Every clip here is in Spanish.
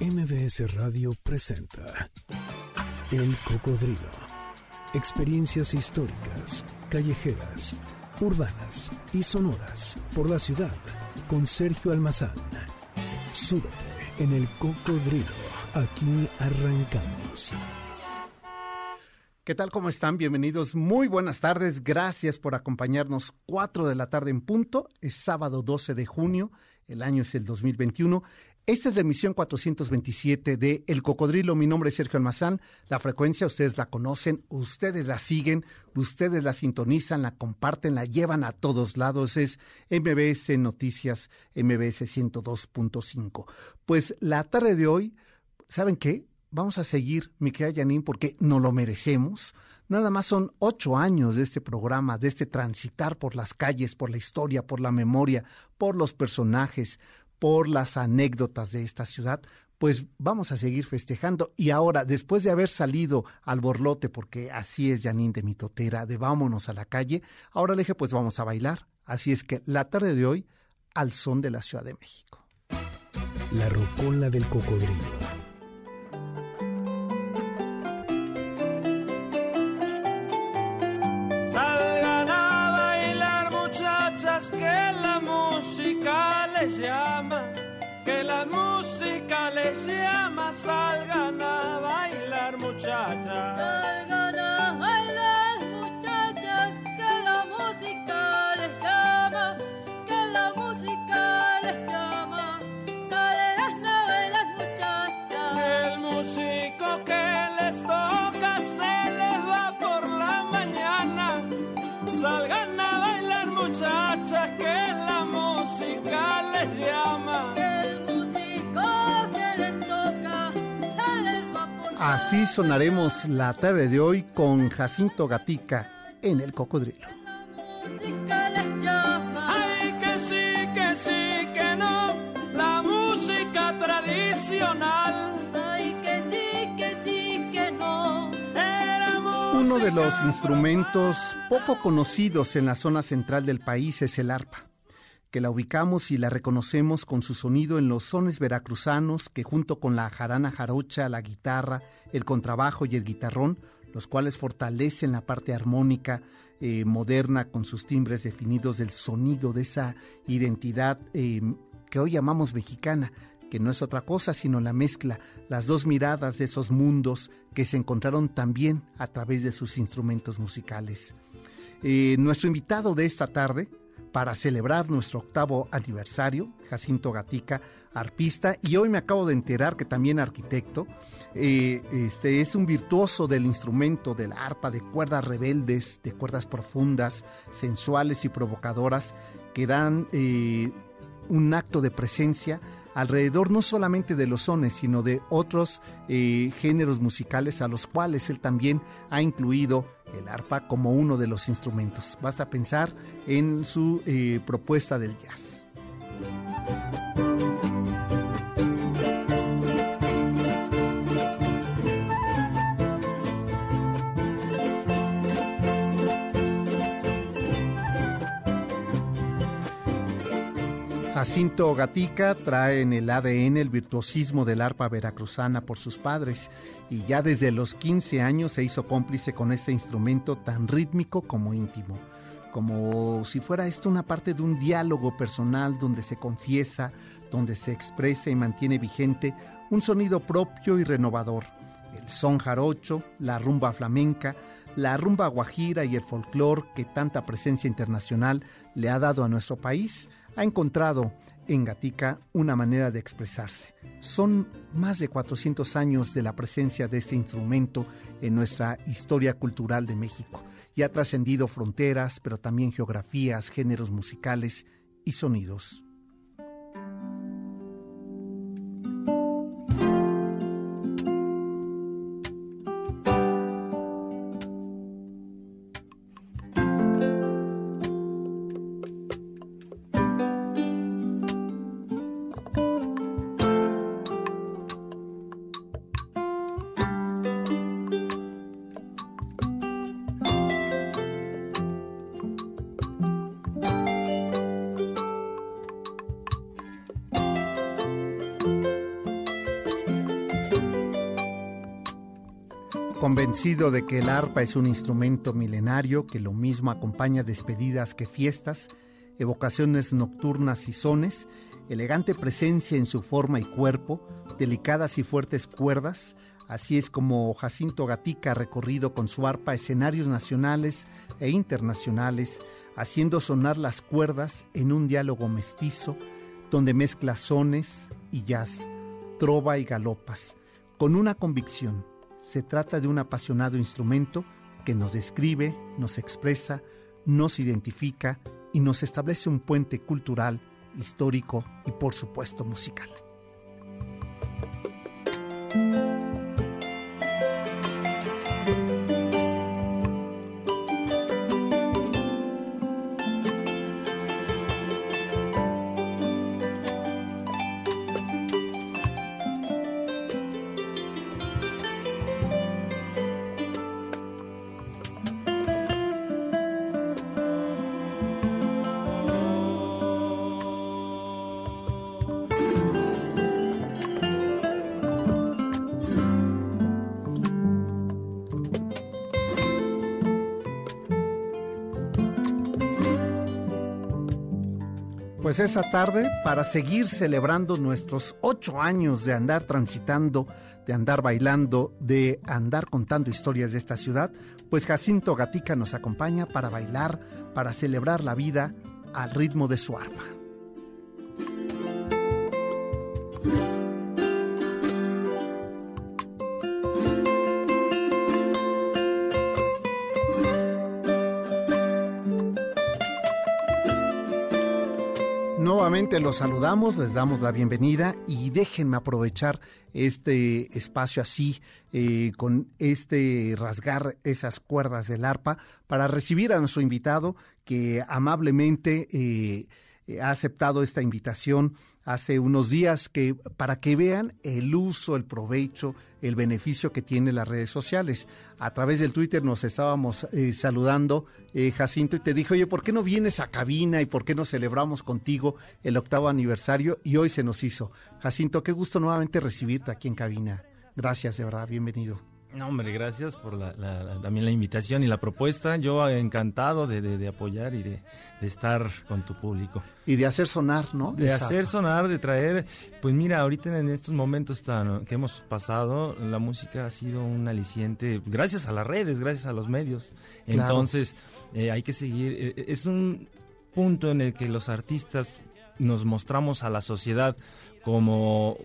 MBS Radio presenta El Cocodrilo. Experiencias históricas, callejeras, urbanas y sonoras por la ciudad con Sergio Almazán. Súbete en El Cocodrilo. Aquí arrancamos. ¿Qué tal? ¿Cómo están? Bienvenidos. Muy buenas tardes. Gracias por acompañarnos. 4 de la tarde en punto. Es sábado 12 de junio. El año es el 2021. Esta es la emisión 427 de El Cocodrilo. Mi nombre es Sergio Almazán. La frecuencia ustedes la conocen, ustedes la siguen, ustedes la sintonizan, la comparten, la llevan a todos lados. Es MBS Noticias, MBS 102.5. Pues la tarde de hoy, ¿saben qué? Vamos a seguir, mi querida Janine, porque no lo merecemos. Nada más son ocho años de este programa, de este transitar por las calles, por la historia, por la memoria, por los personajes, por las anécdotas de esta ciudad, pues vamos a seguir festejando. Y ahora, después de haber salido al borlote, porque así es Janine de Mitotera, de vámonos a la calle, ahora le dije, pues vamos a bailar. Así es que la tarde de hoy, al son de la Ciudad de México. La rocola del cocodrilo. Llama, salgan Así sonaremos la tarde de hoy con Jacinto Gatica en el Cocodrilo. La música les llama. Ay, que sí, que sí, que no. La música tradicional Ay, que sí, que sí, que no. Uno de los instrumentos poco conocidos en la zona central del país es el arpa, que la ubicamos y la reconocemos con su sonido en los sones veracruzanos que junto con la jarana jarocha, la guitarra, el contrabajo y el guitarrón, los cuales fortalecen la parte armónica eh, moderna con sus timbres definidos del sonido de esa identidad eh, que hoy llamamos mexicana, que no es otra cosa sino la mezcla, las dos miradas de esos mundos que se encontraron también a través de sus instrumentos musicales. Eh, nuestro invitado de esta tarde, para celebrar nuestro octavo aniversario, Jacinto Gatica, arpista, y hoy me acabo de enterar que también arquitecto, eh, este, es un virtuoso del instrumento del arpa, de cuerdas rebeldes, de cuerdas profundas, sensuales y provocadoras, que dan eh, un acto de presencia alrededor no solamente de los sones, sino de otros eh, géneros musicales a los cuales él también ha incluido el arpa como uno de los instrumentos. Basta pensar en su eh, propuesta del jazz. Jacinto Gatica trae en el ADN el virtuosismo del arpa veracruzana por sus padres y ya desde los 15 años se hizo cómplice con este instrumento tan rítmico como íntimo, como si fuera esto una parte de un diálogo personal donde se confiesa, donde se expresa y mantiene vigente un sonido propio y renovador. El son jarocho, la rumba flamenca, la rumba guajira y el folclor que tanta presencia internacional le ha dado a nuestro país ha encontrado en Gatica una manera de expresarse. Son más de 400 años de la presencia de este instrumento en nuestra historia cultural de México y ha trascendido fronteras, pero también geografías, géneros musicales y sonidos. Convencido de que el arpa es un instrumento milenario que lo mismo acompaña despedidas que fiestas, evocaciones nocturnas y sones, elegante presencia en su forma y cuerpo, delicadas y fuertes cuerdas, así es como Jacinto Gatica ha recorrido con su arpa escenarios nacionales e internacionales, haciendo sonar las cuerdas en un diálogo mestizo, donde mezcla sones y jazz, trova y galopas, con una convicción se trata de un apasionado instrumento que nos describe, nos expresa, nos identifica y nos establece un puente cultural, histórico y por supuesto musical. Pues esa tarde, para seguir celebrando nuestros ocho años de andar transitando, de andar bailando, de andar contando historias de esta ciudad, pues Jacinto Gatica nos acompaña para bailar, para celebrar la vida al ritmo de su arpa. Nuevamente los saludamos, les damos la bienvenida y déjenme aprovechar este espacio así, eh, con este rasgar esas cuerdas del arpa, para recibir a nuestro invitado que amablemente eh, ha aceptado esta invitación hace unos días que para que vean el uso, el provecho, el beneficio que tienen las redes sociales. A través del Twitter nos estábamos eh, saludando, eh, Jacinto, y te dije, oye, ¿por qué no vienes a cabina y por qué no celebramos contigo el octavo aniversario? Y hoy se nos hizo. Jacinto, qué gusto nuevamente recibirte aquí en cabina. Gracias, de verdad, bienvenido. No, hombre, gracias por la, también la invitación y la propuesta. Yo encantado de, apoyar y de, estar con tu público. Y de hacer sonar, ¿no? De, hacer sonar, de traer. Pues mira, ahorita en estos momentos tan, que hemos pasado, la música ha sido un aliciente, gracias a las redes, gracias a los medios. Entonces, eh, hay que seguir. Eh, es un punto en el que los artistas nos mostramos a la sociedad como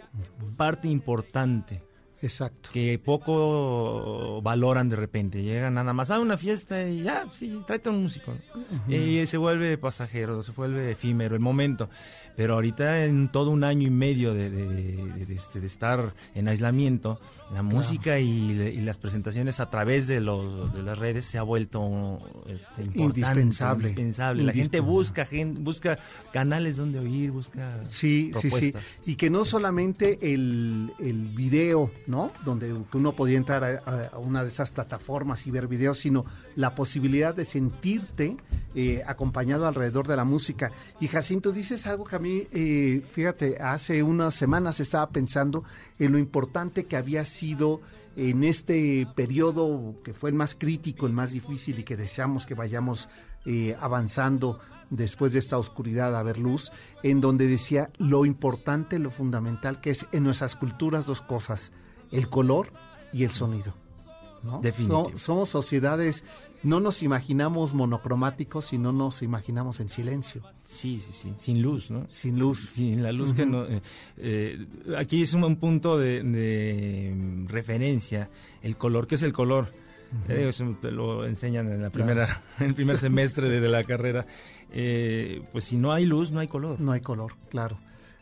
parte importante Exacto. Que poco valoran de repente. Llegan nada más a una fiesta y ya, sí, tráete un músico. Y se vuelve pasajero, se vuelve efímero el momento. Pero ahorita en todo un año y medio de, de, este, estar en aislamiento, la música y, las presentaciones a través de, los, de las redes se ha vuelto este, indispensable. indispensable. La gente busca, gente busca canales donde oír, busca sí, Sí, sí. Y que no solamente el, el video, ¿no? Donde uno podía entrar a, una de esas plataformas y ver videos, sino la posibilidad de sentirte eh, acompañado alrededor de la música. Y Jacinto, dices algo que a mí, eh, fíjate, hace unas semanas estaba pensando en lo importante que había sido en este periodo que fue el más crítico, el más difícil y que deseamos que vayamos eh, avanzando después de esta oscuridad a ver luz, en donde decía lo importante, lo fundamental que es en nuestras culturas dos cosas, el color y el sonido. ¿no? somos sociedades no nos imaginamos monocromáticos, sino nos imaginamos en silencio. Sí, sí, sí, sin luz, ¿no? Sin luz. Sin la luz que no... Eh, eh, aquí es un, punto de, referencia, el color. ¿Qué es el color? Eh, eso te lo enseñan en la primera, en el primer semestre de, la carrera. pues si no hay luz, no hay color. No hay color, claro.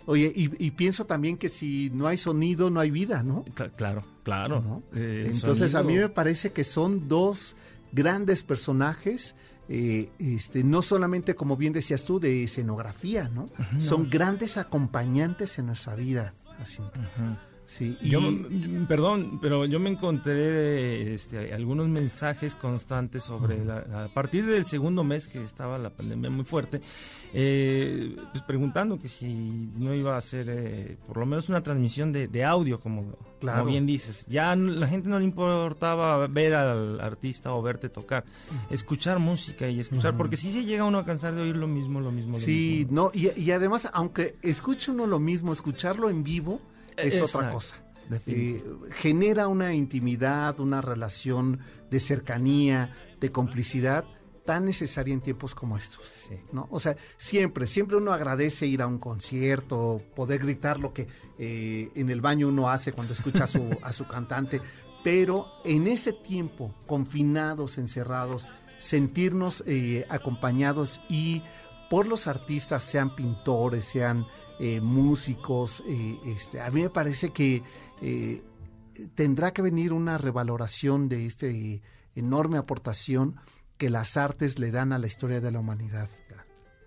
Oye, y, pienso también que si no hay sonido, no hay vida, ¿no? claro, claro. Entonces a mí me parece que son dos grandes personajes, eh, este, no solamente, como bien decías tú, de escenografía, ¿no? Son grandes acompañantes en nuestra vida, Sí, y- Yo, perdón, pero yo me encontré este, algunos mensajes constantes sobre la, a partir del segundo mes que estaba la pandemia muy fuerte, eh, pues preguntando que si no iba a ser eh, por lo menos una transmisión de, de audio, como, Claro. como bien dices. Ya la gente no le importaba ver al artista o verte tocar, escuchar música y escuchar, porque si se llega uno a cansar de oír lo mismo, lo mismo, lo Sí, mismo. no, y, y además, aunque escuche uno lo mismo, escucharlo en vivo es Exacto, otra cosa. Eh, genera una intimidad, una relación de cercanía, de complicidad tan necesaria en tiempos como estos. Sí. ¿no? O sea, siempre, siempre uno agradece ir a un concierto, poder gritar lo que eh, en el baño uno hace cuando escucha a su, a su cantante, pero en ese tiempo, confinados, encerrados, sentirnos eh, acompañados y por los artistas, sean pintores, sean eh, músicos, eh, este, a mí me parece que eh, tendrá que venir una revaloración de esta enorme aportación que las artes le dan a la historia de la humanidad.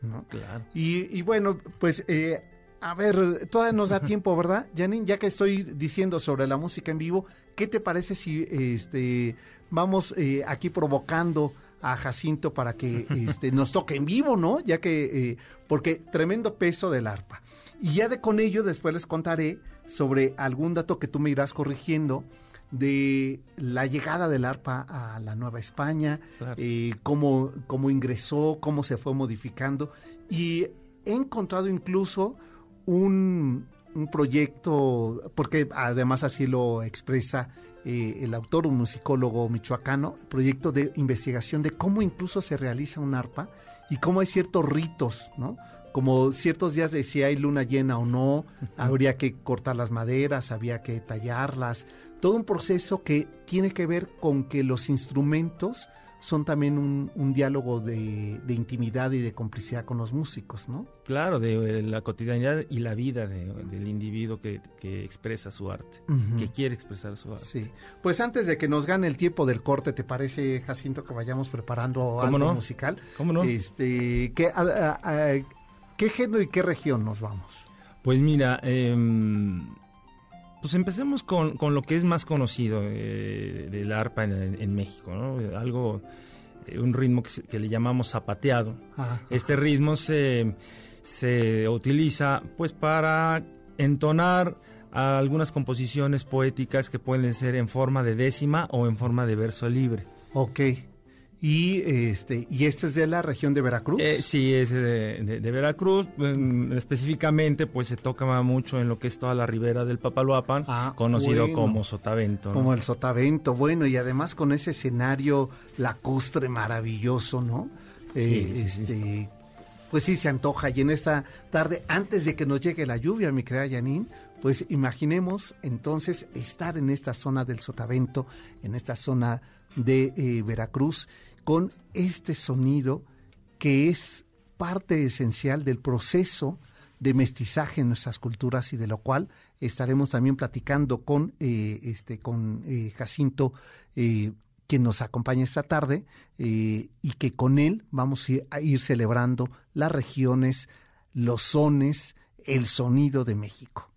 ¿no? Claro. Y, y bueno, pues eh, a ver, todavía nos da tiempo, ¿verdad? Janine, ya que estoy diciendo sobre la música en vivo, ¿qué te parece si este vamos eh, aquí provocando a Jacinto para que este, nos toque en vivo, ¿no? Ya que, eh, porque tremendo peso del arpa. Y ya de con ello después les contaré sobre algún dato que tú me irás corrigiendo de la llegada del arpa a la Nueva España, Claro. eh, cómo, cómo ingresó, cómo se fue modificando. Y he encontrado incluso un, un proyecto, porque además así lo expresa eh, el autor, un musicólogo michoacano, proyecto de investigación de cómo incluso se realiza un arpa y cómo hay ciertos ritos, ¿no? Como ciertos días de si hay luna llena o no, habría que cortar las maderas, había que tallarlas, todo un proceso que tiene que ver con que los instrumentos son también un, un diálogo de, de intimidad y de complicidad con los músicos, ¿no? Claro, de, eh, la cotidianidad y la vida de- del individuo que, que expresa su arte, que quiere expresar su arte. Sí. Pues antes de que nos gane el tiempo del corte, ¿te parece, Jacinto, que vayamos preparando algo no? musical? ¿Cómo no? Este, ¿qué, a- a- a- ¿Qué género y qué región nos vamos? Pues mira, em, pues empecemos con, con lo que es más conocido eh, del arpa en, en México, ¿no? Algo, eh, un ritmo que, se- que le llamamos zapateado. Este ritmo se, se utiliza pues para entonar a algunas composiciones poéticas que pueden ser en forma de décima o en forma de verso libre. ok. Y este, y esto es de la región de Veracruz. Eh, sí, es de, de- de Veracruz. mm, específicamente, pues se toca mucho en lo que es toda la ribera del Papaloapan, Ah, conocido bueno. como Sotavento. ¿no? Como el sotavento, bueno, y además con ese escenario lacustre maravilloso, ¿no? Eh, Sí, sí, sí. este, Pues sí, se antoja. Y en esta tarde, antes de que nos llegue la lluvia, mi querida Janine, pues imaginemos entonces estar en esta zona del sotavento, en esta zona de eh, Veracruz, con este sonido que es parte esencial del proceso de mestizaje en nuestras culturas y de lo cual estaremos también platicando con eh, este con eh, Jacinto eh, quien nos acompaña esta tarde eh, y que con él vamos a ir- celebrando las regiones, los sones, el sonido de México.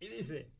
Y dice...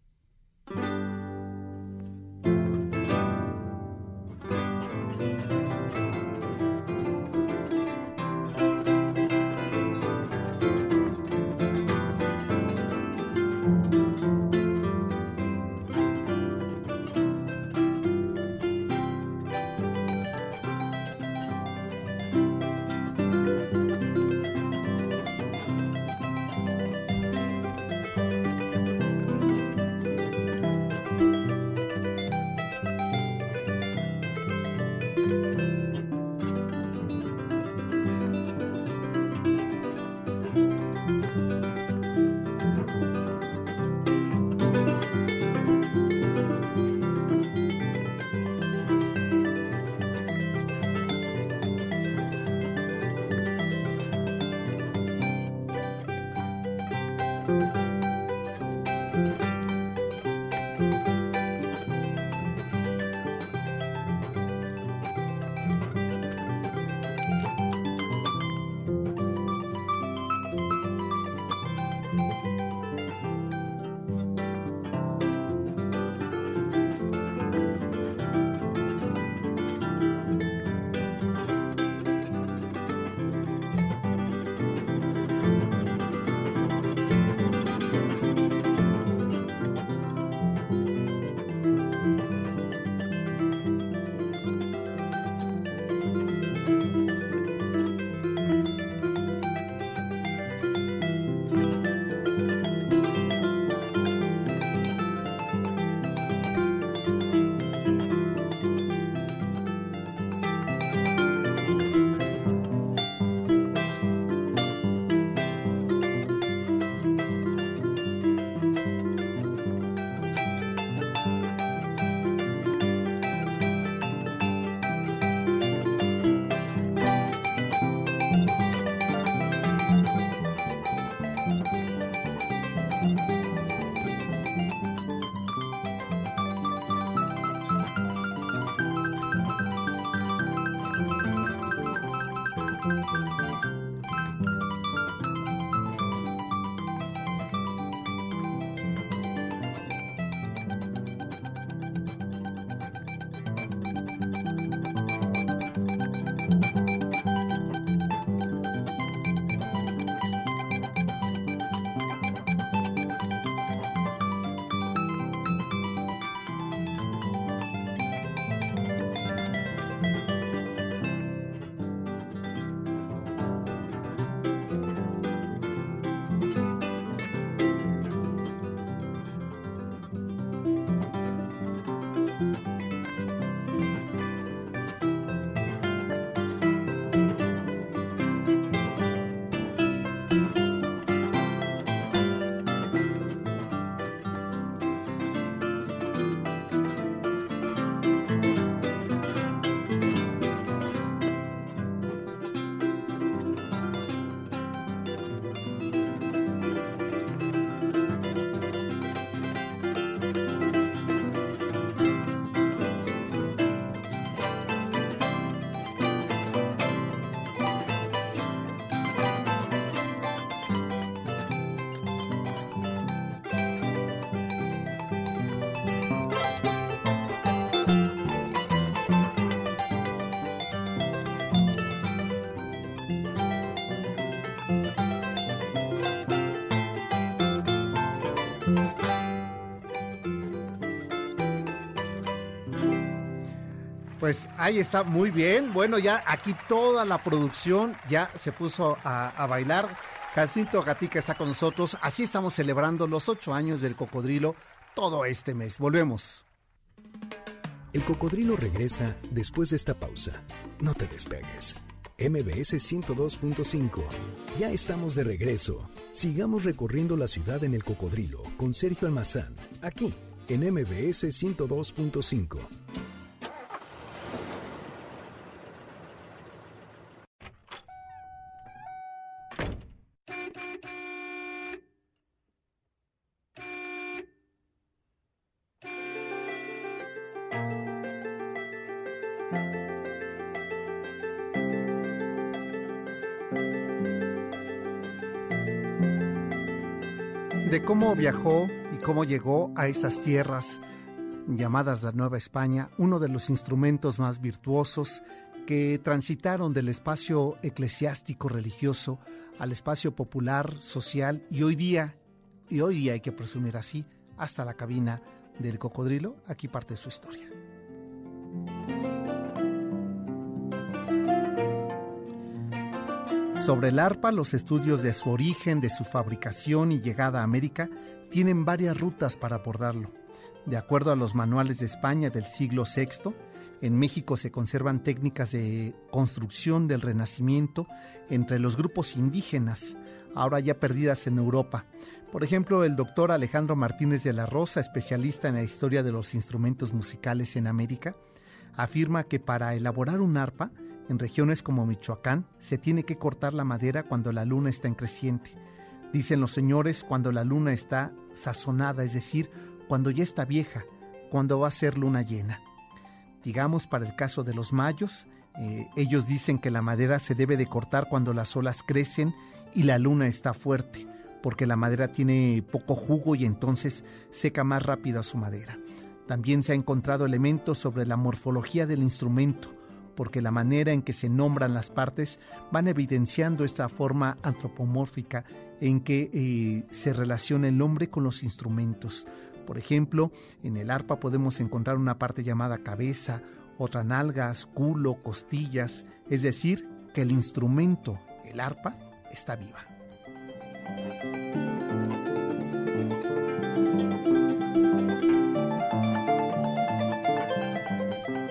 ahí está, muy bien. Bueno, ya aquí toda la producción ya se puso a, bailar. Jacinto Gatica está con nosotros. Así estamos celebrando los ocho años del cocodrilo todo este mes. Volvemos. El cocodrilo regresa después de esta pausa. No te despegues. MBS 102.5. Ya estamos de regreso. Sigamos recorriendo la ciudad en el cocodrilo con Sergio Almazán, aquí en MBS 102.5. viajó y cómo llegó a esas tierras llamadas la Nueva España, uno de los instrumentos más virtuosos que transitaron del espacio eclesiástico religioso al espacio popular, social y hoy día, y hoy día hay que presumir así, hasta la cabina del cocodrilo, aquí parte su historia. Sobre el arpa, los estudios de su origen, de su fabricación y llegada a América tienen varias rutas para abordarlo. De acuerdo a los manuales de España del siglo VI, en México se conservan técnicas de construcción del Renacimiento entre los grupos indígenas, ahora ya perdidas en Europa. Por ejemplo, el doctor Alejandro Martínez de la Rosa, especialista en la historia de los instrumentos musicales en América, afirma que para elaborar un arpa, en regiones como Michoacán se tiene que cortar la madera cuando la luna está en creciente. Dicen los señores cuando la luna está sazonada, es decir, cuando ya está vieja, cuando va a ser luna llena. Digamos, para el caso de los mayos, eh, ellos dicen que la madera se debe de cortar cuando las olas crecen y la luna está fuerte, porque la madera tiene poco jugo y entonces seca más rápido su madera. También se ha encontrado elementos sobre la morfología del instrumento, porque la manera en que se nombran las partes van evidenciando esta forma antropomórfica en que eh, se relaciona el hombre con los instrumentos. Por ejemplo, en el arpa podemos encontrar una parte llamada cabeza, otra nalgas, culo, costillas, es decir, que el instrumento, el arpa, está viva.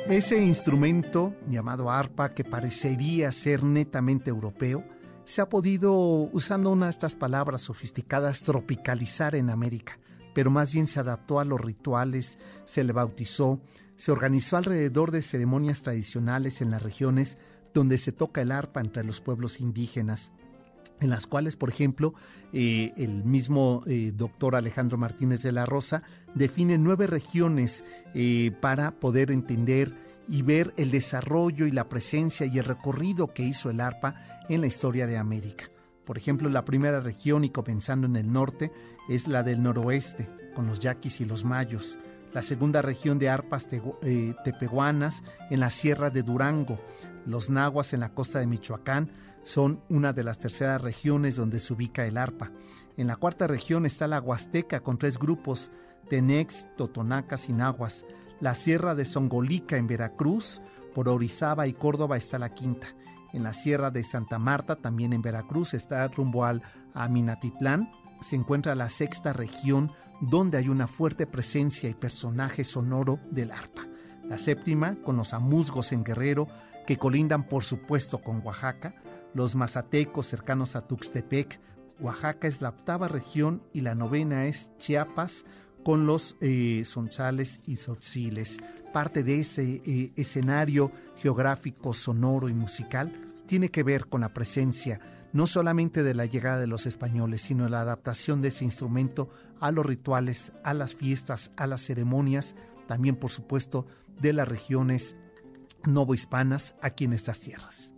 Ese instrumento llamado arpa, que parecería ser netamente europeo, se ha podido, usando una de estas palabras sofisticadas, tropicalizar en América, pero más bien se adaptó a los rituales, se le bautizó, se organizó alrededor de ceremonias tradicionales en las regiones donde se toca el arpa entre los pueblos indígenas en las cuales, por ejemplo, eh, el mismo eh, doctor Alejandro Martínez de la Rosa define nueve regiones eh, para poder entender y ver el desarrollo y la presencia y el recorrido que hizo el arpa en la historia de América. Por ejemplo, la primera región, y comenzando en el norte, es la del noroeste, con los yaquis y los mayos. La segunda región de arpas tepehuanas en la sierra de Durango. Los nahuas en la costa de Michoacán, son una de las terceras regiones donde se ubica el arpa. En la cuarta región está la Huasteca con tres grupos, Tenex, Totonacas y Nahuas. La Sierra de Songolica en Veracruz, por Orizaba y Córdoba está la quinta. En la Sierra de Santa Marta, también en Veracruz, está rumbo al Aminatitlán, se encuentra la sexta región donde hay una fuerte presencia y personaje sonoro del arpa. La séptima, con los amuzgos en Guerrero, que colindan por supuesto con Oaxaca, los mazatecos cercanos a Tuxtepec. Oaxaca es la octava región y la novena es Chiapas con los eh, sonchales y sotziles. Parte de ese eh, escenario geográfico, sonoro y musical tiene que ver con la presencia no solamente de la llegada de los españoles, sino la adaptación de ese instrumento a los rituales, a las fiestas, a las ceremonias, también por supuesto de las regiones novohispanas aquí en estas tierras.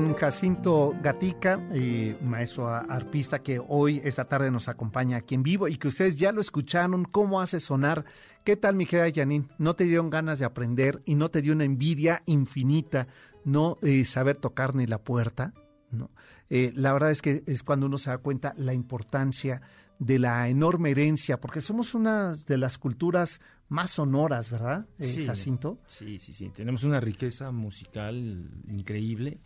Con Jacinto Gatica, eh, maestro arpista que hoy, esta tarde, nos acompaña aquí en vivo y que ustedes ya lo escucharon, cómo hace sonar. ¿Qué tal, mi querida Janine? ¿No te dieron ganas de aprender y no te dio una envidia infinita no eh, saber tocar ni la puerta? ¿no? Eh, la verdad es que es cuando uno se da cuenta la importancia de la enorme herencia, porque somos una de las culturas más sonoras, ¿verdad, eh, Sí. Jacinto? Sí, sí, sí. Tenemos una riqueza musical increíble,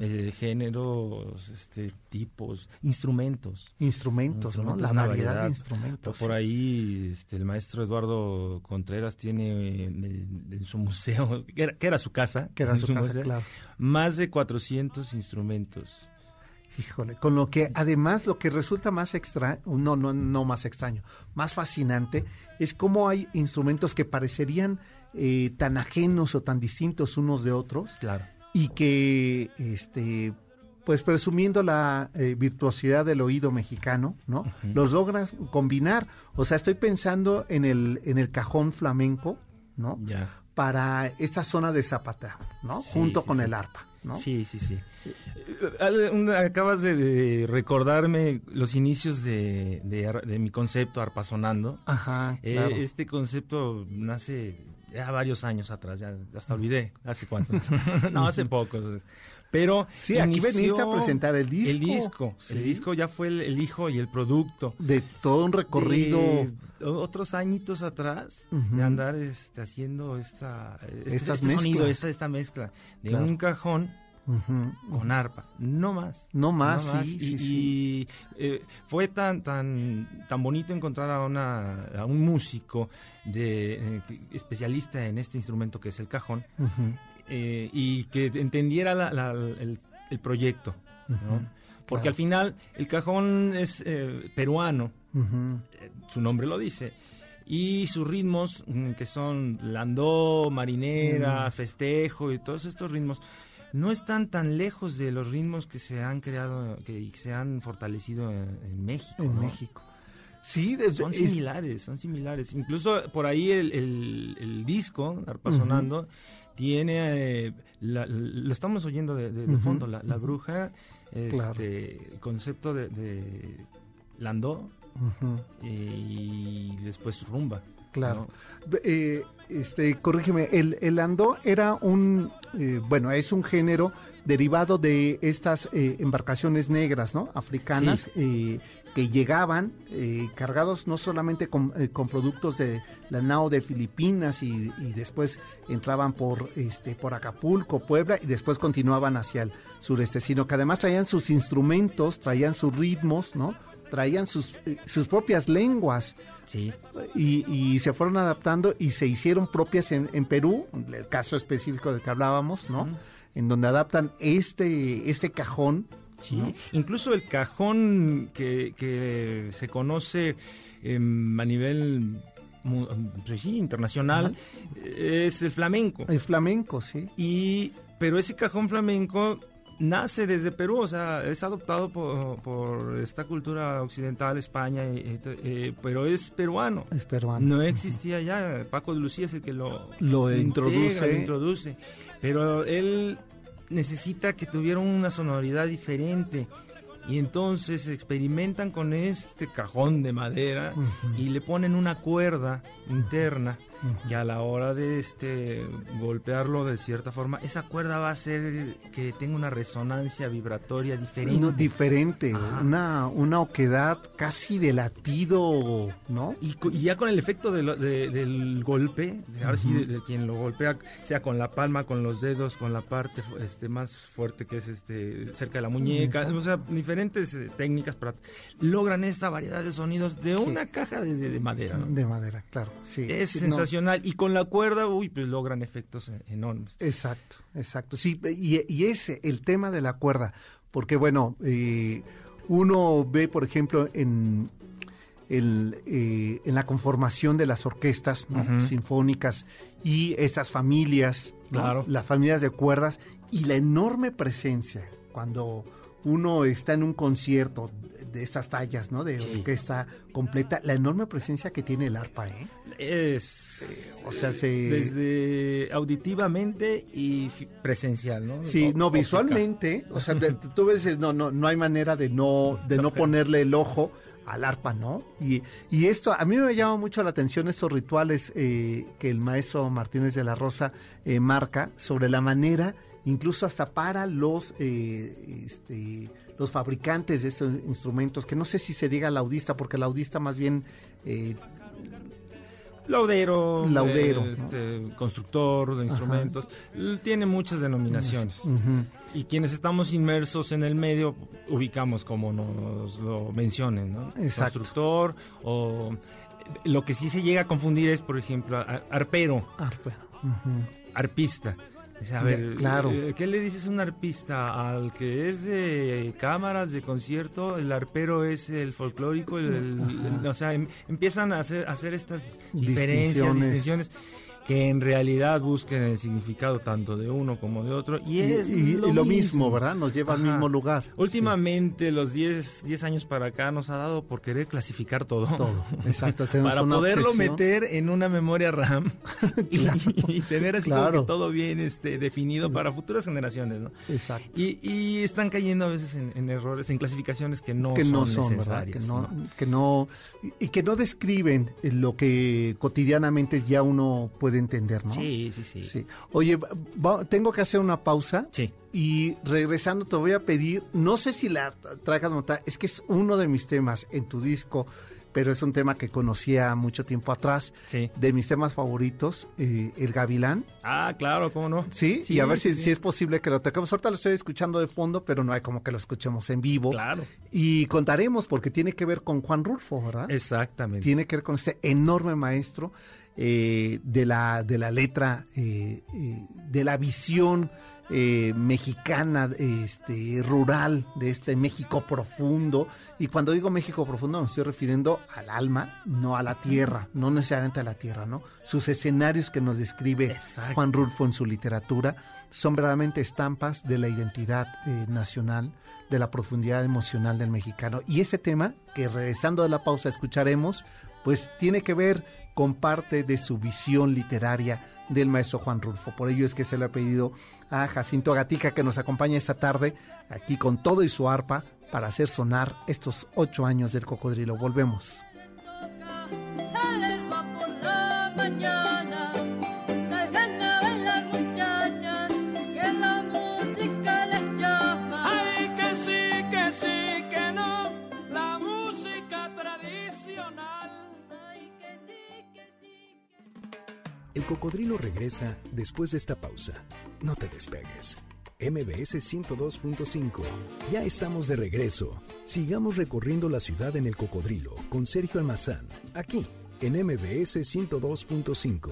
eh, géneros, este, tipos, instrumentos. Instrumentos, ¿no? Instrumentos, La variedad, variedad. de instrumentos. Por ahí este, el maestro Eduardo Contreras tiene eh, en, en su museo, que era, que era su casa, Que era su casa, museo, claro. más de 400 instrumentos. Híjole, con lo que además lo que resulta más extraño, no, no, no más extraño, más fascinante, es cómo hay instrumentos que parecerían eh, tan ajenos o tan distintos unos de otros Claro. y que, este, pues presumiendo la eh, virtuosidad del oído mexicano, ¿no? Los logras combinar. O sea, estoy pensando en el, en el cajón flamenco, ¿no? Ya. Para esta zona de Zapata, ¿no? Sí, Junto sí, con sí. el arpa, ¿no? Sí, sí, sí. Eh, un- Acabas de, de recordarme los inicios de, de ar- de mi concepto Arpasonando. Ajá, Eh, este concepto nace ya varios años atrás, ya hasta olvidé hace cuántos. no, hace pocos. Pero Sí, aquí veniste a presentar el disco. El disco, Sí. el disco ya fue el, el hijo y el producto. de todo un recorrido de otros añitos atrás de andar este, haciendo esta este, Estas este sonido, esta, esta mezcla de Claro. un cajón Ujú. con arpa, no más. No más, sí, y, sí, sí. y, eh, fue tan tan tan bonito encontrar a, una, a un músico de eh, especialista en este instrumento que es el cajón Ujú. Eh, y que entendiera la- la- el, el proyecto, Porque claro. al final el cajón es eh, peruano, eh, su nombre lo dice. Y sus ritmos, mm, que son landó, marineras, Mm. festejo y todos estos ritmos, no están tan lejos de los ritmos que se han creado, que se han fortalecido en, en México. En ¿no? México. Sí, desde, Son es- similares, son similares. Incluso por ahí el, el- el disco, Arpa Sonando, tiene, eh, la- lo estamos oyendo de, de- de Ujú, fondo, la, bruja, este, Claro. el concepto de, de landó, Ujú, y después rumba. claro. ¿no? Eh, este, corrígeme, el, el andó era un, eh, bueno, es un género derivado de estas eh, embarcaciones negras, ¿no? Africanas, eh, que llegaban eh, cargados no solamente con, eh, con productos de la nao de Filipinas y, y después entraban por, este, por Acapulco, Puebla y después continuaban hacia el sureste, sino que además traían sus instrumentos, traían sus ritmos, ¿no? Traían sus, eh, sus propias lenguas Sí, y, y se fueron adaptando y se hicieron propias en, en Perú, el caso específico del que hablábamos, ¿no? En donde adaptan este, este cajón. Sí. ¿no? Incluso el cajón que, que se conoce em, a nivel pues sí, internacional eh, es el flamenco. El flamenco, sí. Y, pero ese cajón flamenco nace desde Perú, o sea, es adoptado por, por esta cultura occidental, España, y- eh, pero es peruano. Es peruano. No existía ya. Paco de Lucía es el que lo, Lo integra, introduce. lo introduce. Pero él necesita que tuviera una sonoridad diferente. Y entonces experimentan con este cajón de madera y le ponen una cuerda interna Y a la hora de este golpearlo de cierta forma, esa cuerda va a hacer que tenga una resonancia vibratoria diferente. No, diferente, Ajá. una, una oquedad casi de latido, ¿no? Y, ya con el efecto de lo- de- del golpe, de- ahora sí, de, quien lo golpea, sea con la palma, con los dedos, con la parte este, más fuerte que es este cerca de la muñeca, o sea, diferentes eh, técnicas para logran esta variedad de sonidos de una caja de, de- de madera. ¿no? De madera, claro. Sí, Es sí, no. Sensacional y con la cuerda, uy, pues logran efectos eh, enormes. Exacto, exacto. Sí, y, y ese, el tema de la cuerda, porque bueno, eh, uno ve, por ejemplo, en, el, eh, en la conformación de las orquestas sinfónicas y estas familias, ¿no? Claro. las familias de cuerdas y la enorme presencia cuando uno está en un concierto de estas tallas, ¿no? De Sí. orquesta completa, la enorme presencia que tiene el arpa, ¿eh? Es, o sea, se- desde auditivamente y presencial, ¿no? Sí, O- no, óptica. visualmente, o sea, de- tú ves, no, no, no hay manera de no, de no ponerle el ojo al arpa, ¿no? Y, y esto, a mí me llama mucho la atención estos rituales eh, que el maestro Martínez de la Rosa eh, marca sobre la manera incluso hasta para los, eh, este, los fabricantes de estos instrumentos, que no sé si se diga laudista, porque laudista más bien... Eh, Laudero, Laudero, eh, este, constructor de instrumentos, tiene muchas denominaciones. Y quienes estamos inmersos en el medio ubicamos como nos lo mencionen, ¿no? Exacto. Constructor o lo que sí se llega a confundir es, por ejemplo, arpero, ujú. arpista. A ver, claro. eh, ¿qué le dices a un arpista? Al que es de cámaras, de concierto, el arpero es el folclórico, el- el- el- o sea, em- empiezan a hacer, a hacer estas diferencias, Distinciones. distinciones que en realidad busquen el significado tanto de uno como de otro. Y, es y- lo, y lo mismo, ¿verdad? Nos lleva al mismo lugar. Últimamente, los 10, 10 años para acá nos ha dado por querer clasificar todo. Todo, exacto. Para una poderlo obsesión. meter en una memoria RAM y, y tener así como que todo bien este, definido para futuras generaciones, ¿no? Exacto. Y, y están cayendo a veces en, en errores, en clasificaciones que no que son no son, ¿verdad? necesarias. Que no, ¿no? que no y, y que no describen lo que cotidianamente ya uno puede entender, ¿no? Sí, sí, sí. Sí. Oye, va- tengo que hacer una pausa Sí. y regresando te voy a pedir, no sé si la traigas nota, es que es uno de mis temas en tu disco, pero es un tema que conocía mucho tiempo atrás, Sí. de mis temas favoritos, eh, El Gavilán. Ah, claro, ¿cómo no? Sí, Sí, y a ver si, sí, si es posible que lo toquemos. Ahorita lo estoy escuchando de fondo, pero no hay como que lo escuchemos en vivo. Claro. Y contaremos porque tiene que ver con Juan Rulfo, ¿verdad? Exactamente. Tiene que ver con este enorme maestro eh, de, la, de la letra, eh, eh, de la visión mexicana, este, rural, de este México profundo. Y cuando digo México profundo me estoy refiriendo al alma, no a la tierra, no necesariamente a la tierra, ¿no? Sus escenarios que nos describe Exacto. Juan Rulfo en su literatura son verdaderamente estampas de la identidad eh, nacional, de la profundidad emocional del mexicano. Y este tema, que regresando de la pausa escucharemos, pues tiene que ver con parte de su visión literaria del maestro Juan Rulfo. Por ello es que se le ha pedido a Jacinto Gatica que nos acompañe esta tarde aquí con todo y su arpa para hacer sonar estos ocho años del cocodrilo. Volvemos. Cocodrilo regresa después de esta pausa. No te despegues. MBS 102.5. Ya estamos de regreso. Sigamos recorriendo la ciudad en el cocodrilo con Sergio Almazán, aquí en MBS 102.5.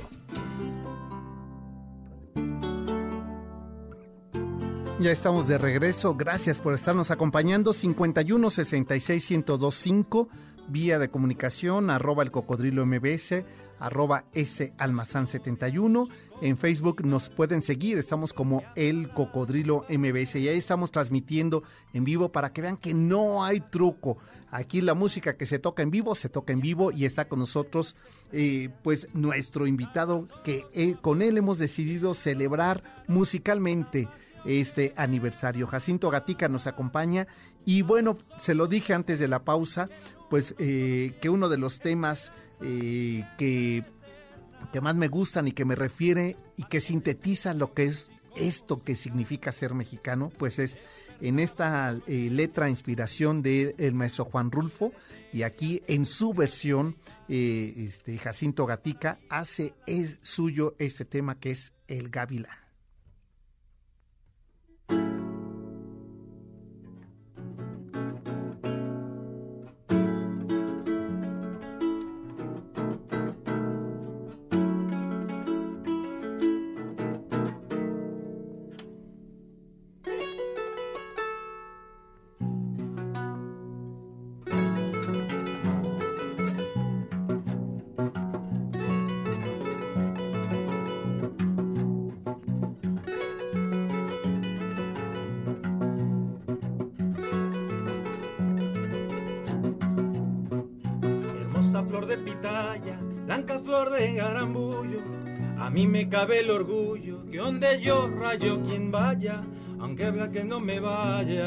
Ya estamos de regreso. Gracias por estarnos acompañando. 51 66 1025, vía de comunicación, arroba el cocodrilo MBS, arroba S Almazán 71. En Facebook nos pueden seguir, estamos como el cocodrilo MBS y ahí estamos transmitiendo en vivo para que vean que no hay truco. Aquí la música que se toca en vivo, se toca en vivo y está con nosotros eh, pues nuestro invitado que eh, con él hemos decidido celebrar musicalmente este aniversario. Jacinto Gatica nos acompaña y bueno, se lo dije antes de la pausa, pues eh, que uno de los temas eh, que, que más me gustan y que me refiere y que sintetiza lo que es esto que significa ser mexicano, pues es en esta eh, letra inspiración del maestro Juan Rulfo y aquí en su versión eh, este, Jacinto Gatica hace suyo este tema que es el gavilán. cabe el orgullo que donde yo rayo quien vaya, aunque habla que no me vaya.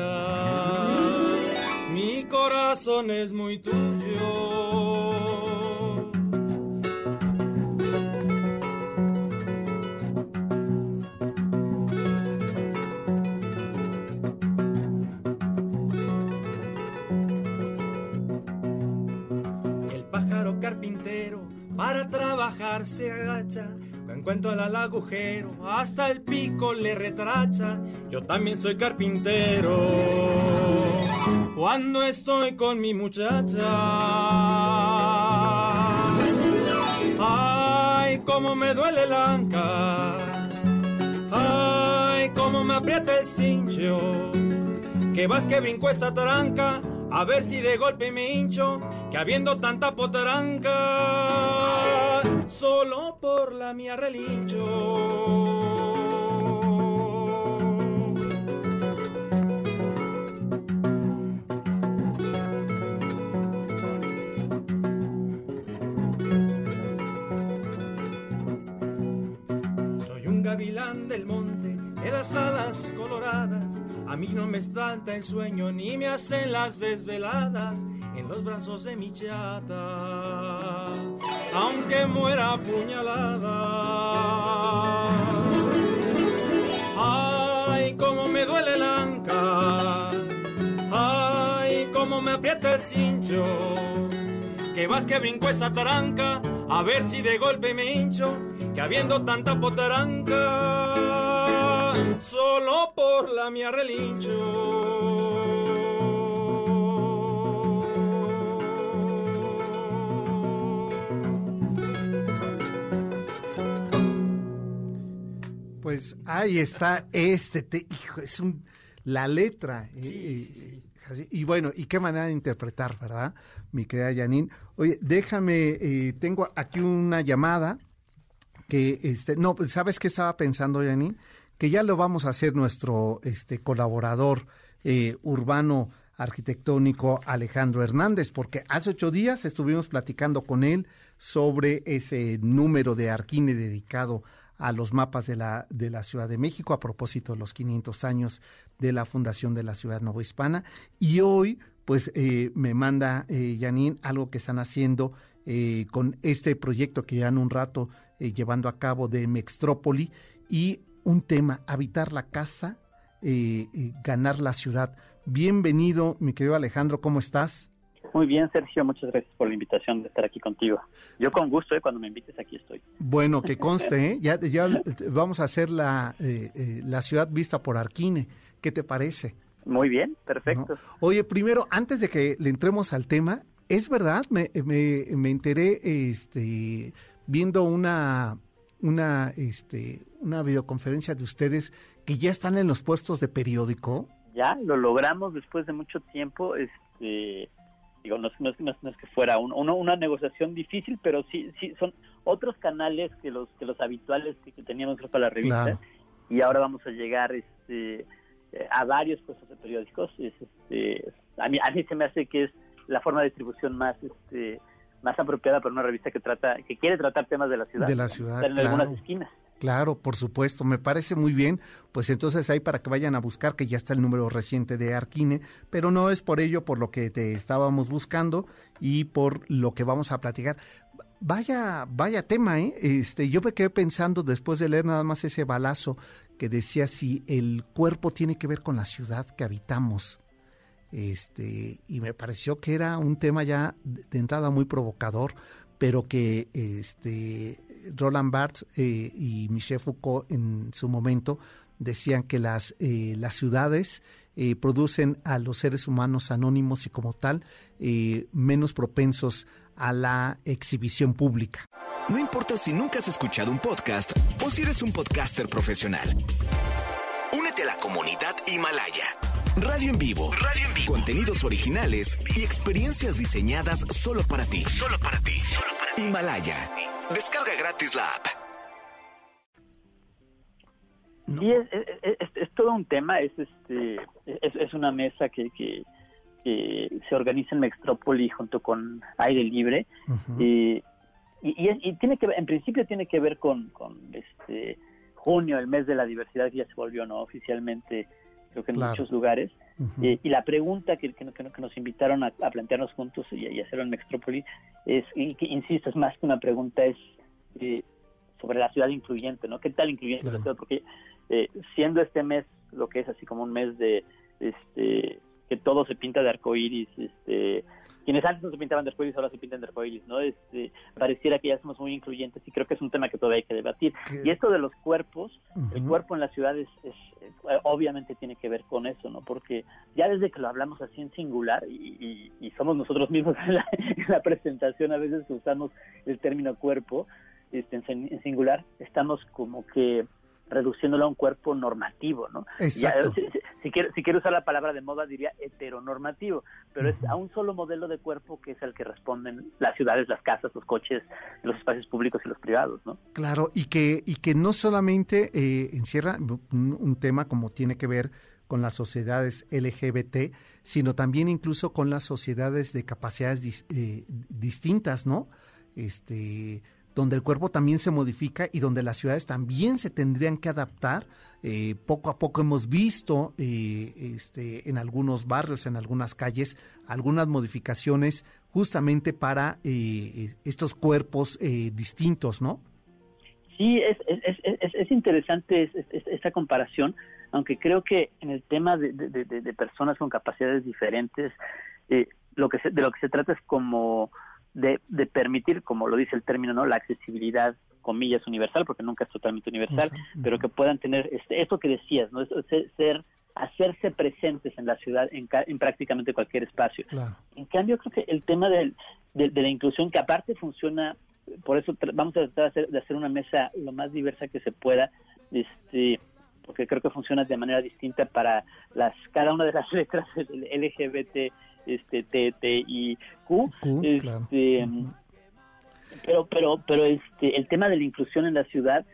Mi corazón es muy tuyo. El pájaro carpintero para trabajar se agacha Encuentro al agujero, hasta el pico le retracha. Yo también soy carpintero. Cuando estoy con mi muchacha. Ay, cómo me duele el anca. Ay, cómo me aprieta el cincho. Que vas que brinco esa tranca a ver si de golpe me hincho, que habiendo tanta potranca, solo por la. Soy un gavilán del monte, de las alas coloradas a mí no me espanta el sueño ni me hacen las desveladas en los brazos de mi chata, aunque muera apuñalada. Ay, cómo me duele el anca, ay, cómo me aprieta el cincho, que vas que brinco esa taranca, a ver si de golpe me hincho, que habiendo tanta potaranca solo por la mía relincho. Pues ahí está este, te, hijo, es un, la letra. eh, eh, así, y bueno, y qué manera de interpretar, ¿verdad? Mi querida Janine. Oye, déjame, eh, tengo aquí una llamada que, este, no, pues, ¿sabes qué estaba pensando, Janine? Que ya lo vamos a hacer nuestro este, colaborador eh, urbano arquitectónico Alejandro Hernández, porque hace ocho días estuvimos platicando con él sobre ese número de Arquine dedicado a los mapas de la, de la Ciudad de México a propósito de los 500 años de la fundación de la Ciudad Novohispana. Y hoy, pues, eh, me manda eh, Janine algo que están haciendo eh, con este proyecto que llevan un rato eh, llevando a cabo de Mextrópoli y un tema, habitar la casa, eh, ganar la ciudad. Bienvenido, mi querido Alejandro, ¿cómo estás? Muy bien, Sergio, muchas gracias por la invitación de estar aquí contigo. Yo con gusto, ¿eh? cuando me invites aquí estoy. Bueno, que conste, ¿eh? ya, ya vamos a hacer la, eh, eh, la ciudad vista por Arquine. ¿Qué te parece? Muy bien, perfecto. ¿No? Oye, primero, antes de que le entremos al tema, es verdad, me, me, me enteré este, viendo una, una, este, una videoconferencia de ustedes que ya están en los puestos de periódico. Ya, lo logramos después de mucho tiempo. Este, digo, no, no, no, no es que fuera un, una, una negociación difícil, pero sí, sí son otros canales que los que los habituales que, que teníamos para la revista. Claro. Y ahora vamos a llegar este, a varios puestos de periódicos. Es, este, a, mí, a mí se me hace que es la forma de distribución más este, más apropiada para una revista que trata que quiere tratar temas de la ciudad. De la ciudad, en claro. algunas esquinas. Claro, por supuesto, me parece muy bien. Pues entonces ahí para que vayan a buscar, que ya está el número reciente de Arquine, pero no es por ello por lo que te estábamos buscando y por lo que vamos a platicar. Vaya, vaya tema, ¿eh? Este, yo me quedé pensando después de leer nada más ese balazo que decía si el cuerpo tiene que ver con la ciudad que habitamos. Este, y me pareció que era un tema ya de, entrada muy provocador, pero que este Roland Barthes eh, y Michel Foucault en su momento decían que las, eh, las ciudades eh, producen a los seres humanos anónimos y como tal eh, menos propensos a la exhibición pública. No importa si nunca has escuchado un podcast o si eres un podcaster profesional. Únete a la comunidad Himalaya. Radio en vivo. Radio en vivo. Contenidos originales y experiencias diseñadas solo para ti. Solo para ti. Solo para ti. Himalaya. Descarga gratis la app. No. Y es, es, es, es, todo un tema, es este es, es una mesa que, que, que, se organiza en Mextrópoli junto con Aire Libre uh -huh. y, y, y, tiene que en principio tiene que ver con, con este junio, el mes de la diversidad que ya se volvió no oficialmente creo que en claro. muchos lugares uh -huh. eh, y la pregunta que, que, que, nos invitaron a, a plantearnos juntos y, y, hacerlo en Mextrópoli es, y que insisto, es más que una pregunta, es eh, sobre la ciudad incluyente, ¿no? ¿Qué tal incluyente claro. la ciudad? Porque eh, siendo este mes lo que es así como un mes de este que todo se pinta de arcoíris, este, quienes antes no se pintaban de arcoíris ahora se pintan de arcoíris, ¿no? Este, pareciera que ya somos muy incluyentes y creo que es un tema que todavía hay que debatir. Y esto de los cuerpos, el cuerpo en la ciudad es, es, eh, obviamente tiene que ver con eso, ¿no? Porque ya desde que lo hablamos así en singular y, y, somos nosotros mismos en la, en la, presentación a veces usamos el término cuerpo este, en singular, estamos como que reduciéndolo a un cuerpo normativo, ¿no? Exacto. si, si, quiero, si quiero usar la palabra de moda diría heteronormativo, pero es a un solo modelo de cuerpo que es el que responden las ciudades, las casas, los coches, los espacios públicos y los privados, ¿no? Claro, y que, y que no solamente eh, encierra un, tema como tiene que ver con las sociedades LGBT, sino también incluso con las sociedades de capacidades eh, distintas, ¿no? Este, donde el cuerpo también se modifica y donde las ciudades también se tendrían que adaptar. Eh, poco a poco hemos visto eh, este, en algunos barrios, en algunas calles, algunas modificaciones justamente para eh, estos cuerpos distintos, ¿no? Sí, es, es, es, es interesante esa comparación, aunque creo que en el tema de, de personas con capacidades diferentes, lo que de lo que se trata es como de, de, permitir, como lo dice el término, ¿no? la accesibilidad, comillas, universal, porque nunca es totalmente universal, pero que puedan tener este, esto que decías, ¿no? ser, hacerse presentes en la ciudad en, en prácticamente cualquier espacio. En cambio, creo que el tema del, de, la inclusión, que aparte funciona, por eso vamos a tratar de hacer, de hacer una mesa lo más diversa que se pueda, este porque creo que funciona de manera distinta para las cada una de las letras LGBT este T, T y Q, este, pero pero pero este el tema de la inclusión en la ciudad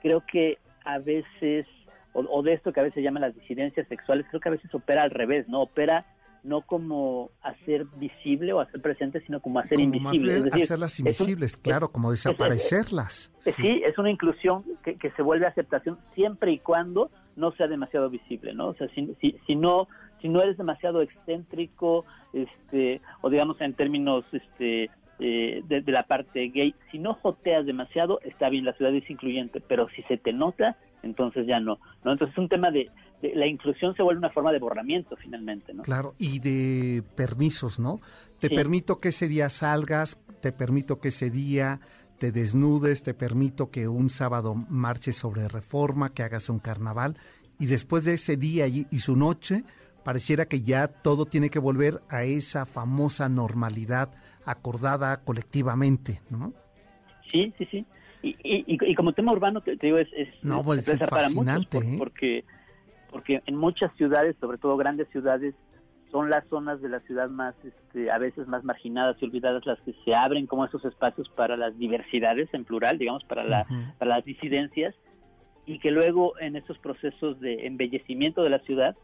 creo que a veces o, de esto que a veces llaman las disidencias sexuales creo que a veces opera al revés no opera no como hacer visible o hacer presente, sino como hacer invisible. es decir, hacerlas invisibles, claro, como desaparecerlas. sí. es una inclusión que, que, se vuelve aceptación siempre y cuando no sea demasiado visible, ¿no? O sea, si, si, si no si no eres demasiado excéntrico, este, o digamos en términos este, eh, de, la parte gay, si no joteas demasiado, está bien, la ciudad es incluyente, pero si se te nota, entonces ya no, ¿no? Entonces es un tema de, la inclusión se vuelve una forma de borramiento finalmente, ¿no? Claro, y de permisos, ¿no? Te permito que ese día salgas, te permito que ese día te desnudes, te permito que un sábado marches sobre reforma, que hagas un carnaval, y después de ese día y su noche, pareciera que ya todo tiene que volver a esa famosa normalidad acordada colectivamente, ¿no? Sí, sí, sí. Y, y, como tema urbano, te, digo, es, es, no, pues, es fascinante, ¿eh? porque, porque en muchas ciudades, sobre todo grandes ciudades, son las zonas de la ciudad más, este, a veces más marginadas y olvidadas las que se abren como esos espacios para las diversidades en plural, digamos, para, la, para las disidencias, y que luego en esos procesos de embellecimiento de la ciudad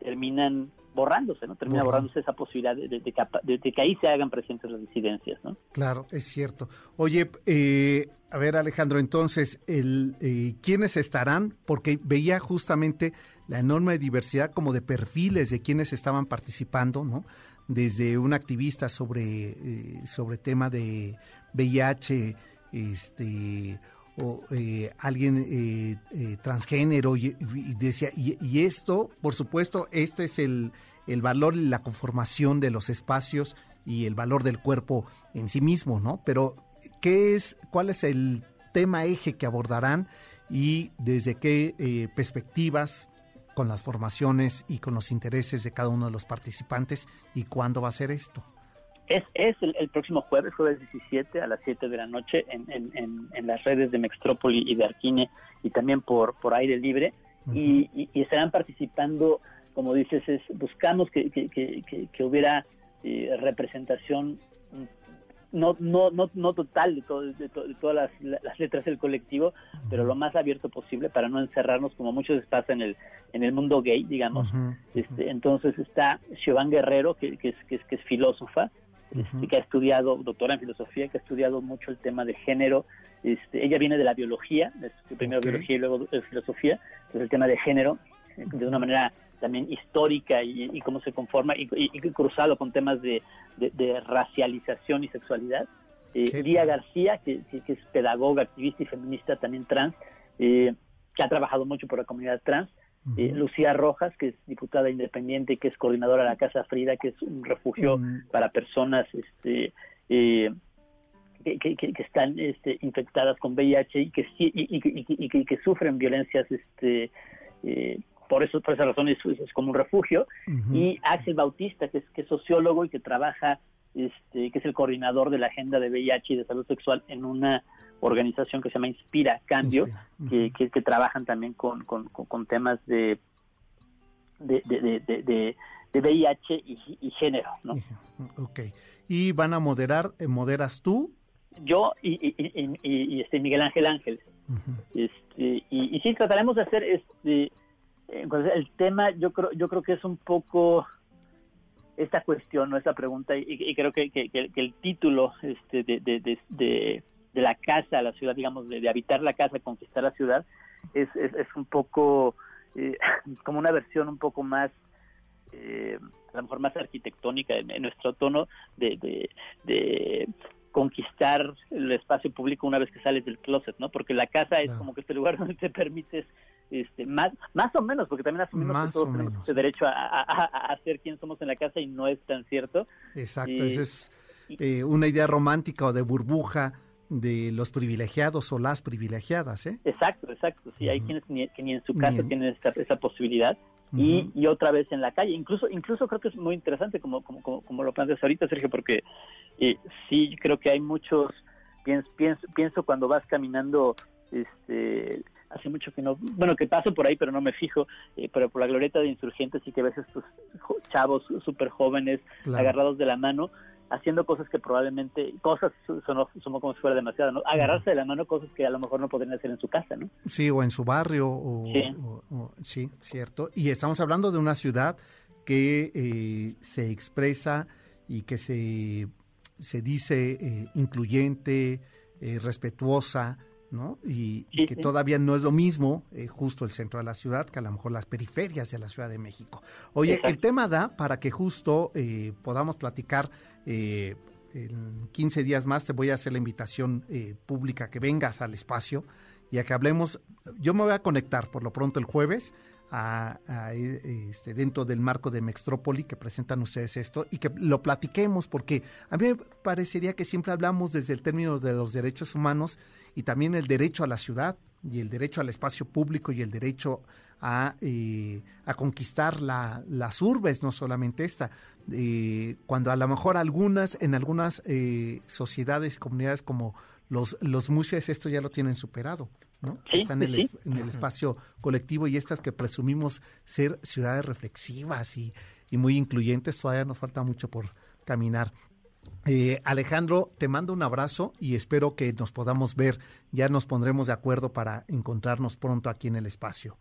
terminan borrándose, ¿no? Termina borrándose esa posibilidad de, que, ahí se hagan presentes las disidencias, ¿no? Claro, es cierto. Oye, eh, a ver Alejandro, entonces, el, eh, ¿quiénes estarán? Porque veía justamente la enorme diversidad como de perfiles de quienes estaban participando, ¿no? Desde un activista sobre, eh, sobre tema de VIH, este o eh, alguien eh, eh, transgénero y, decía y, esto por supuesto este es el, el valor y la conformación de los espacios y el valor del cuerpo en sí mismo no pero qué es cuál es el tema eje que abordarán y desde qué perspectivas con las formaciones y con los intereses de cada uno de los participantes y cuándo va a ser esto es, es el, próximo jueves, jueves 17 a las 7 de la noche en, en, en, las redes de Mextrópoli y de Arquine y también por, por aire libre. y, y, estarán participando, como dices, es, buscamos que, que, que, hubiera eh, representación no, no, no, no total de, de, todas las, las, letras del colectivo, pero lo más abierto posible para no encerrarnos como muchos pasa en el, en el mundo gay, digamos. este, entonces está Siobhan Guerrero, que, que, es, que, es, que es filósofa, que ha estudiado, doctora en filosofía, que ha estudiado mucho el tema de género. Este, ella viene de la biología, primero biología y luego filosofía, entonces el tema de género, eh, de una manera también histórica y, cómo se conforma, y, cruzado con temas de, racialización y sexualidad. Eh, Día García, que, que, es pedagoga, activista y feminista también trans, eh, que ha trabajado mucho por la comunidad trans, eh, Lucía Rojas, que es diputada independiente y que es coordinadora de la Casa Frida, que es un refugio para personas este, eh, que, que- que- que están este, infectadas con VIH y que, y, y- que- sufren violencias este, eh, por eso por esa razón es, es como un refugio. Y Axel Bautista que es, que es sociólogo y que trabaja este, que es el coordinador de la agenda de VIH y de salud sexual en una organización que se llama Inspira Cambio Inspira, que, que, que trabajan también con, con, con- temas de de, de, de, de- VIH y, y género ¿no? Ok. Y van a moderar, eh, moderas tú. yo y, y, y- este Miguel Ángel Ángeles Ujú. este y, y sí trataremos de hacer este eh, pues, el tema yo creo yo creo que es un poco esta cuestión no esta pregunta y, creo que, que- que- que el título este de, de, la casa la ciudad digamos de, de habitar la casa conquistar la ciudad es, es, es un poco eh, como una versión un poco más eh, a lo mejor más arquitectónica en, en nuestro tono de, de, de conquistar el espacio público una vez que sales del closet, ¿no? Porque la casa es como que este lugar donde te permites este más más o menos porque también asumimos Más que todos tenemos este derecho a, a, a- a ser quien somos en la casa y no es tan cierto Exacto. Y- Esa es eh, una idea romántica o de burbuja de los privilegiados o las privilegiadas, ¿eh? exacto exacto sí hay quienes ni, que ni en su casa en- tienen esta, esa posibilidad y, y otra vez en la calle. Incluso incluso creo que es muy interesante como como, como, como lo planteas ahorita, Sergio, porque eh, sí creo que hay muchos, pienso, pienso, pienso cuando vas caminando, este hace mucho que no, bueno, que paso por ahí, pero no me fijo, eh, pero por la glorieta de insurgentes y que ves estos chavos súper jóvenes Claro. agarrados de la mano, haciendo cosas que probablemente, cosas son, son como si fuera demasiado, ¿no? Agarrarse de la mano cosas que a lo mejor no podrían hacer en su casa, ¿no? Sí, o en su barrio, o Sí. o- o- sí, cierto. Y estamos hablando de una ciudad que eh, se expresa y que se, se dice eh, incluyente, eh, respetuosa, ¿no? Y, Sí, que sí. todavía no es lo mismo eh, justo el centro de la ciudad que a lo mejor las periferias de la Ciudad de México. Oye, Exacto. el tema da para que justo eh, podamos platicar eh, en 15 días más te voy a hacer la invitación eh, pública que vengas al espacio y a que hablemos. Yo me voy a conectar por lo pronto el jueves a, este, dentro del marco de Mextrópoli que presentan ustedes esto y que lo platiquemos porque a mí me parecería que siempre hablamos desde el término de los derechos humanos y también el derecho a la ciudad y el derecho al espacio público y el derecho a, eh, conquistar la, las urbes, no solamente esta. Eh, cuando a lo mejor algunas, en algunas eh, sociedades, comunidades como los, los esto ya lo tienen superado. ¿No? Sí, Están en el, sí. es- en el espacio colectivo y estas que presumimos ser ciudades reflexivas y, y muy incluyentes, todavía nos falta mucho por caminar. Eh, Alejandro, te mando un abrazo y espero que nos podamos ver. Ya nos pondremos de acuerdo para encontrarnos pronto aquí en el espacio.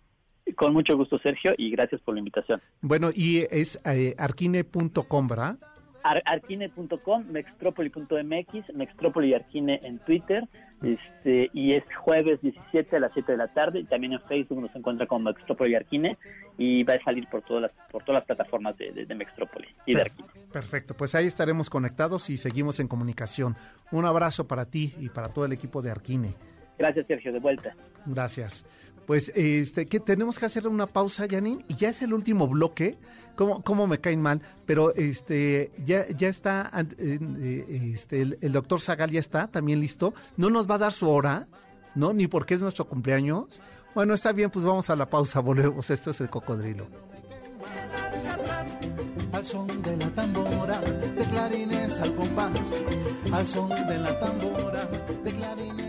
Con mucho gusto, Sergio, y gracias por la invitación. Bueno, y es eh, arquine.com, ¿verdad? Ar- arquine.com, mextropoli.mx, Mextropoli y Arquine en Twitter, este, y es jueves 17 a las 7 de la tarde, y también en Facebook nos encuentra como Mextropoli y Arquine, y va a salir por todas las, por todas las plataformas de, de, de Mextropoli y de Arquine. Perfecto, pues ahí estaremos conectados y seguimos en comunicación. Un abrazo para ti y para todo el equipo de Arquine. Gracias, Sergio, de vuelta. Gracias. Pues este, que tenemos que hacer una pausa, Janine, y ya es el último bloque. ¿Cómo, me caen mal? Pero este, ya, ya está, eh, este, el, el doctor Zagal ya está, también listo. No nos va a dar su hora, ¿no? Ni porque es nuestro cumpleaños. Bueno, está bien, pues vamos a la pausa, volvemos. Esto es el cocodrilo. al son de la tambora, de clarines al compás, al son de la tambora, de clarines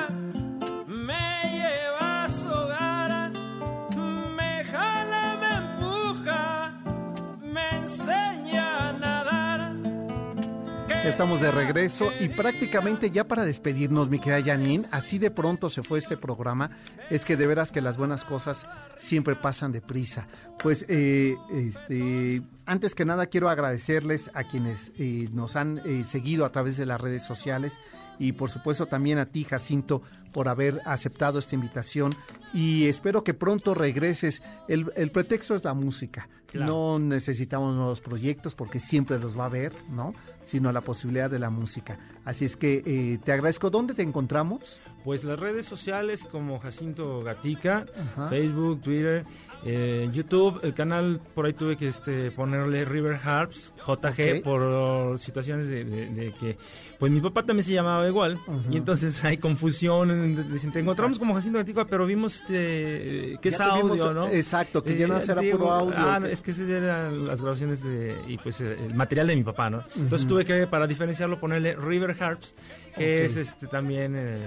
Estamos de regreso y prácticamente ya para despedirnos, mi querida Janine, así de pronto se fue este programa, es que de veras que las buenas cosas siempre pasan deprisa. Pues eh, este, antes que nada quiero agradecerles a quienes eh, nos han eh, seguido a través de las redes sociales y por supuesto también a ti, Jacinto, por haber aceptado esta invitación y espero que pronto regreses. El, el pretexto es la música. No necesitamos nuevos proyectos porque siempre los va a haber, ¿no? Sino la posibilidad de la música. Así es que eh, te agradezco. ¿Dónde te encontramos? Pues las redes sociales como Jacinto Gatica, Facebook, Twitter, eh, YouTube, el canal por ahí tuve que este, ponerle River Harps, JG, por situaciones de, que, pues mi papá también se llamaba igual, y entonces hay confusión, encontramos como Jacinto Gatica, pero vimos este que es audio, ¿no? Exacto, que ya no será puro audio. Ah, es que esas eran las grabaciones de, y pues el material de mi papá, ¿no? Entonces tuve que, para diferenciarlo, ponerle River Harps, que es este también eh,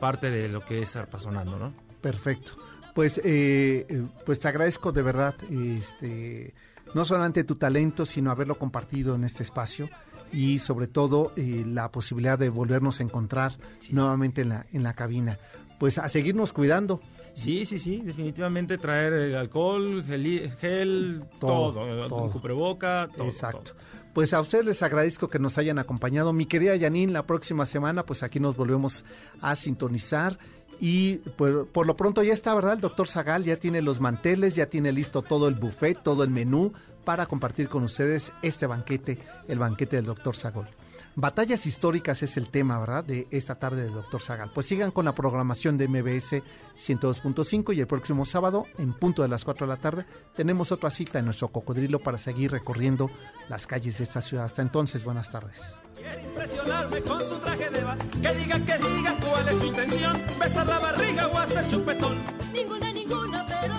parte de lo que es arpa sonando, ¿no? Perfecto. Pues, eh, eh, pues te agradezco de verdad, este, no solamente tu talento, sino haberlo compartido en este espacio y sobre todo eh, la posibilidad de volvernos a encontrar nuevamente en la, en la cabina. Pues a seguirnos cuidando. Sí, sí, sí, definitivamente traer el alcohol, gel, gel todo, todo, cubreboca, todo. Exacto. Pues a ustedes les agradezco que nos hayan acompañado. Mi querida Janine, la próxima semana, pues aquí nos volvemos a sintonizar y pues, por lo pronto ya está, ¿verdad? El doctor Zagal ya tiene los manteles, ya tiene listo todo el buffet, todo el menú para compartir con ustedes este banquete, el banquete del doctor Zagal. Batallas históricas es el tema, ¿verdad? De esta tarde del doctor Zagal. Pues sigan con la programación de MBS 102.5 y el próximo sábado, en punto de las 4 de la tarde, tenemos otra cita en nuestro cocodrilo para seguir recorriendo las calles de esta ciudad. Hasta entonces, buenas tardes. Quiere impresionarme con su traje de ba Que diga, que diga cuál es su intención Besar la barriga o hacer chupetón Ninguna, ninguna, pero